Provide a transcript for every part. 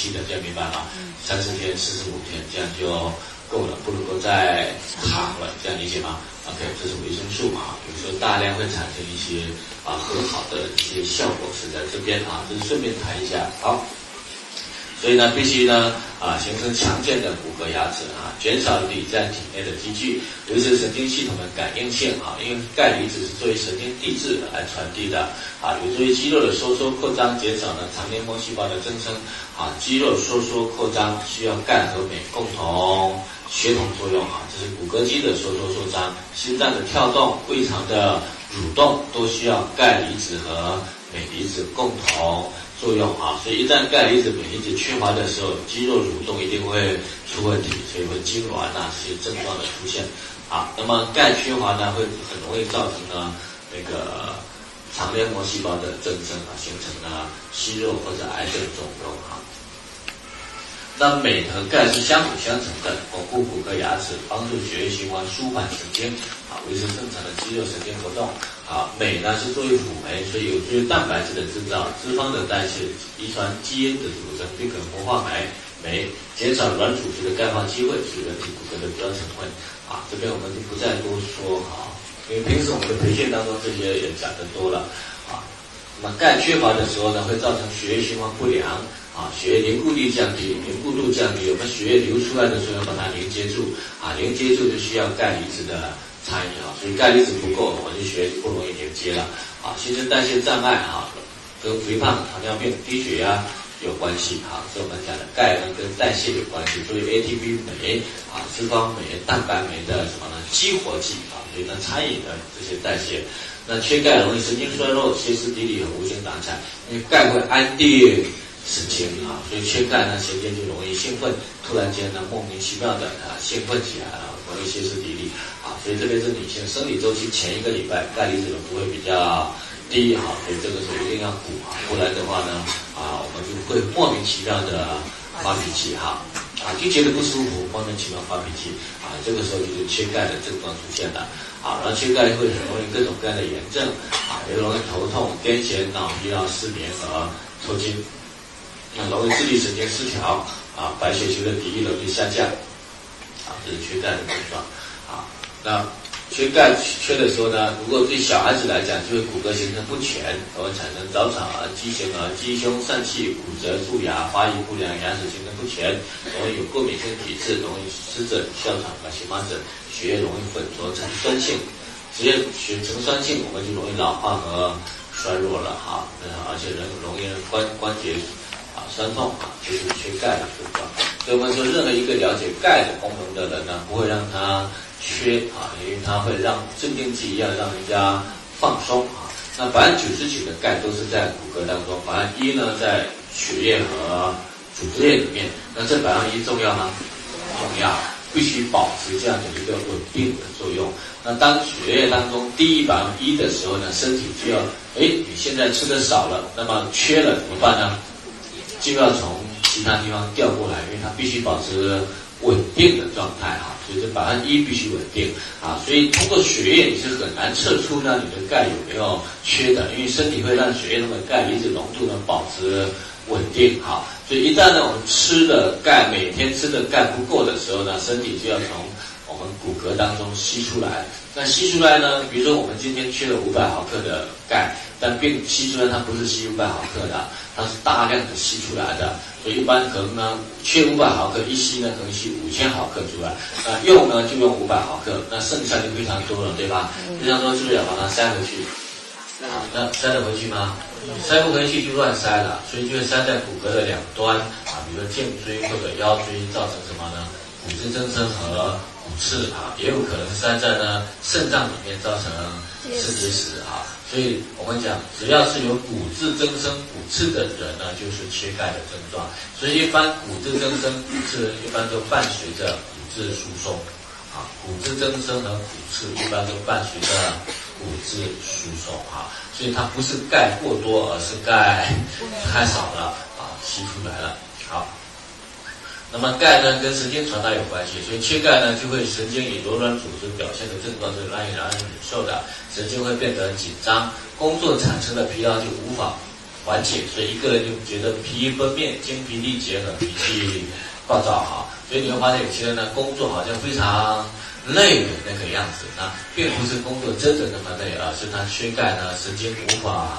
期的，这样没办法？三十天、四十五天，这样就够了，不能够再长了，这样理解吗？OK，这是维生素嘛，有时候大量会产生一些啊很好的一些效果是在这边啊，这是顺便谈一下，好。所以呢，必须呢啊形成强健的骨骼牙齿啊，减少锂在体内的积聚，维持神经系统的感应性啊。因为钙离子是作为神经递质来传递的啊，有助于肌肉的收缩扩张，减少呢肠黏膜细胞的增生啊。肌肉收缩扩张需要钙和镁共同协同作用啊，这是骨骼肌的收缩扩张，心脏的跳动、胃肠的蠕动都需要钙离子和镁离子共同。作用啊，所以一旦钙离子、镁离子缺乏的时候，肌肉蠕动一定会出问题，所以会痉挛啊这些症状的出现。啊，那么钙缺乏呢，会很容易造成呢那个肠黏膜细胞的增生啊，形成了息肉或者癌症肿瘤啊。那镁和钙是相辅相成的，巩固骨骼牙齿，帮助血液循环，舒缓神经，啊，维持正常的肌肉神经活动。啊，镁呢是作为辅酶，所以有助于蛋白质的制造、脂肪的代谢、遗传基因的组成，并可活化酶，酶减少软组织的钙化机会，是人体骨骼的主要成分。啊，这边我们就不再多说啊，因为平时我们的培训当中这些也讲得多了。啊，那么钙缺乏的时候呢，会造成血液循环不良。啊，血液凝固力降低，凝固度降低，我们血液流出来的时候要把它连接住，啊，连接住就需要钙离子的参与啊，所以钙离子不够，我们血液不容易连接了，啊，新陈代谢障碍啊，跟肥胖、糖尿病、低血压有关系啊，是我们讲的钙呢跟代谢有关系，所以 ATP 酶啊，脂肪酶、蛋白酶的什么呢？激活剂啊，所以呢参与的这些代谢，那缺钙容易神经衰弱、歇斯底里和无精打采，因为钙会安定。神经啊，所以缺钙呢，神经就容易兴奋，突然间呢，莫名其妙的啊兴奋起来了，容易歇斯底里啊，所以特别是女性生理周期前一个礼拜钙离子的会比较低哈，所以这个时候一定要补啊，不然的话呢啊，我们就会莫名其妙的发脾气哈啊，就觉得不舒服，莫名其妙发脾气啊，这个时候就是缺钙的症状出现了啊，然后缺钙会很容易各种各样的炎症啊，也容易头痛、癫痫、脑疲劳、失眠和抽筋。那容易自律神经失调啊，白血球的抵御能力下降啊，这是缺钙的症状啊。那缺钙缺的时候呢，如果对小孩子来讲，就会骨骼形成不全，容易产生早产儿、畸形儿、鸡胸疝气、骨折、蛀牙、发育不良、牙齿形成不全，容易有过敏性体质，容易湿疹、哮喘和荨麻疹，血液容易混浊呈酸性，直接血呈酸性，我们就容易老化和衰弱了哈。而且人容易关关节。酸痛啊，就是缺钙的症状。所以我们说，任何一个了解钙的功能的人呢，不会让他缺啊，因为它会让镇定剂一样让人家放松啊。那百分之九十九的钙都是在骨骼当中，百分一呢在血液和组织液里面。那这百分一重要吗？重要，必须保持这样的一个稳定的作用。那当血液当中低于百分一的时候呢，身体就要，哎，你现在吃的少了，那么缺了怎么办呢？就要从其他地方调过来，因为它必须保持稳定的状态哈，所以这百分一必须稳定啊，所以通过血液你是很难测出呢你的钙有没有缺的，因为身体会让血液中的钙离子浓度呢保持稳定哈，所以一旦呢我们吃的钙每天吃的钙不够的时候呢，身体就要从们骨骼当中吸出来，那吸出来呢，比如说我们今天缺了五百毫克的钙。但并吸出来，它不是吸五百毫克的，它是大量的吸出来的。所以一般可能呢，缺五百毫克，一吸呢可能吸五千毫克出来。那用呢就用五百毫克，那剩下就非常多了，对吧？非常多是不是要把它塞回去？那塞得回去吗？塞不回去就乱塞了，所以就会塞在骨骼的两端啊，比如说颈椎或者腰椎，造成什么呢？骨质增生和骨刺啊，也有可能塞在呢肾脏里面，造成肾结石啊。所以我们讲，只要是有骨质增生、骨刺的人呢，就是缺钙的症状。所以一般骨质增生骨刺一般都伴随着骨质疏松，啊，骨质增生和骨刺一般都伴随着骨质疏松，啊，所以它不是钙过多，而是钙太少了，啊，吸出来了。好。那么钙呢，跟神经传达有关系，所以缺钙呢，就会神经以柔软组织表现的症状是难以让人忍受的，神经会变得紧张，工作产生的疲劳就无法缓解，所以一个人就觉得疲于奔命、精疲力竭和脾气暴躁哈。所以你会发现有些人呢，工作好像非常累的那个样子，那并不是工作真的那么累，而是他缺钙呢，神经无法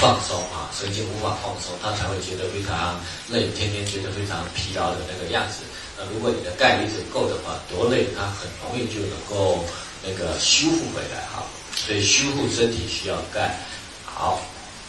放松啊，神经无法放松，他才会觉得非常累，天天觉得非常疲劳的那个样子。那如果你的钙离子够的话，多累他很容易就能够那个修复回来哈。所以修复身体需要钙，好，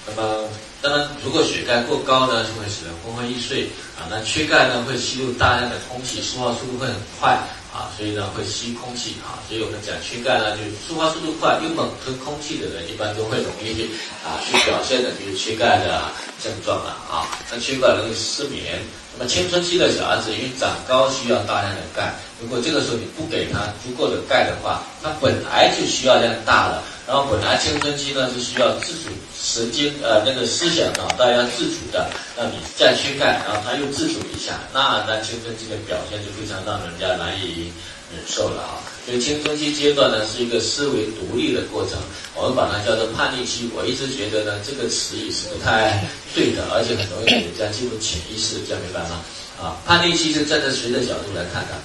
那么当然如果血钙过高呢，就会使人昏昏欲睡啊。那缺钙呢，会吸入大量的空气，塑化速度会很快啊，所以呢会吸空气啊。所以我们讲缺钙呢，就塑化速度快又猛吞空气的人，一般都会容易去啊去表现的就是缺钙的症状了啊。那缺钙容易失眠。那么青春期的小孩子因为长高需要大量的钙。如果这个时候你不给他足够的钙的话，他本来就需要量大了，然后本来青春期呢是需要自主神经呃那个思想脑袋要自主的，那你再去干，然后他又自主一下，那那青春期的表现就非常让人家难以忍受了啊。所以青春期阶段呢是一个思维独立的过程，我们把它叫做叛逆期。我一直觉得呢这个词语是不太对的，而且很容易给人家进入潜意识，这样明白吗？啊，叛逆期是站在谁的角度来看的？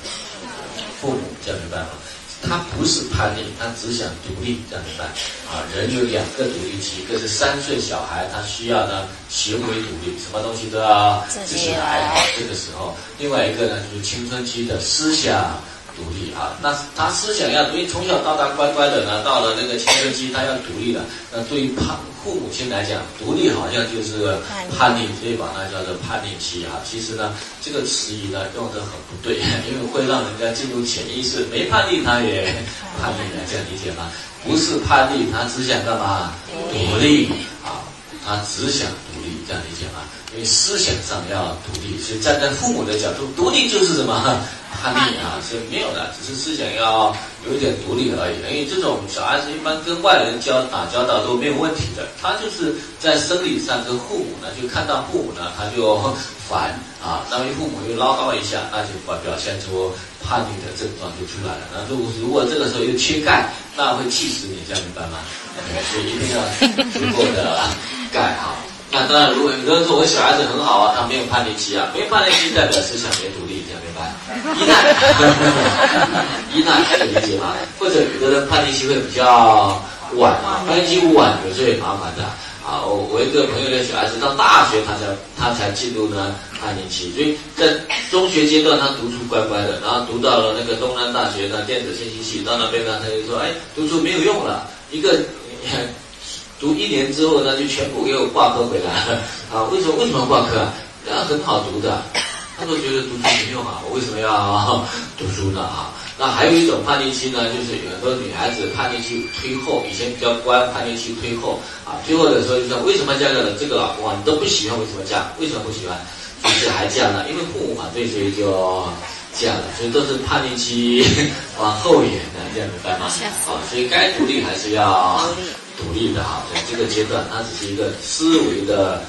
父母这样明白吗？他不是叛逆，他只想独立，这样明白？啊，人有两个独立期，一个是三岁小孩，他需要呢行为独立，什么东西都要自己来啊，这个时候；另外一个呢就是青春期的思想。独立啊，那他思想要独立，从小到大乖乖的呢，到了那个青春期，他要独立了。那对于叛父母亲来讲，独立好像就是叛逆，所以把它叫做叛逆期啊。其实呢，这个词语呢用的很不对，因为会让人家进入潜意识，没叛逆他也 叛逆了，这样理解吗？不是叛逆，他只想干嘛？独立啊，他只想独立，这样理解吗？因为思想上要独立，所以站在父母的角度，独立就是什么？叛逆啊是没有的，只是思想要有一点独立而已。因为这种小孩子一般跟外人交打交道都没有问题的，他就是在生理上跟父母呢，就看到父母呢他就烦啊，那么父母又唠叨一下，那就表表现出叛逆的症状就出来了。那如果如果这个时候又缺钙，那会气死你，这样明白吗？所以一定要足够的钙哈。那当然，如果有人说我小孩子很好啊，他没有叛逆期啊，没有叛逆期代表思想没独立，这样明白？依赖，依赖，可以理解吗？或者有的人叛逆期会比较晚啊，叛逆期晚有时候也麻烦的啊。我我一个朋友的小孩子到大学他才他才进入呢叛逆期，所以在中学阶段他读书乖乖的，然后读到了那个东南大学的电子信息系，到那边呢他就说，哎，读书没有用了，一个。读一年之后呢，就全部给我挂科回来啊！为什么为什么挂科啊？那很好读的，他都觉得读书没用啊！我为什么要读书呢啊？那还有一种叛逆期呢，就是很多女孩子叛逆期推后，以前比较乖，叛逆期推后啊，推后的时候就说为什么嫁给了这个老公啊？你都不喜欢，为什么嫁？为什么不喜欢？就是还嫁了，因为父母反对，所以就嫁了，所以都是叛逆期 往后延的，这样明白吗？啊，所以该独立还是要。独立的哈，在这个阶段，它只是一个思维的。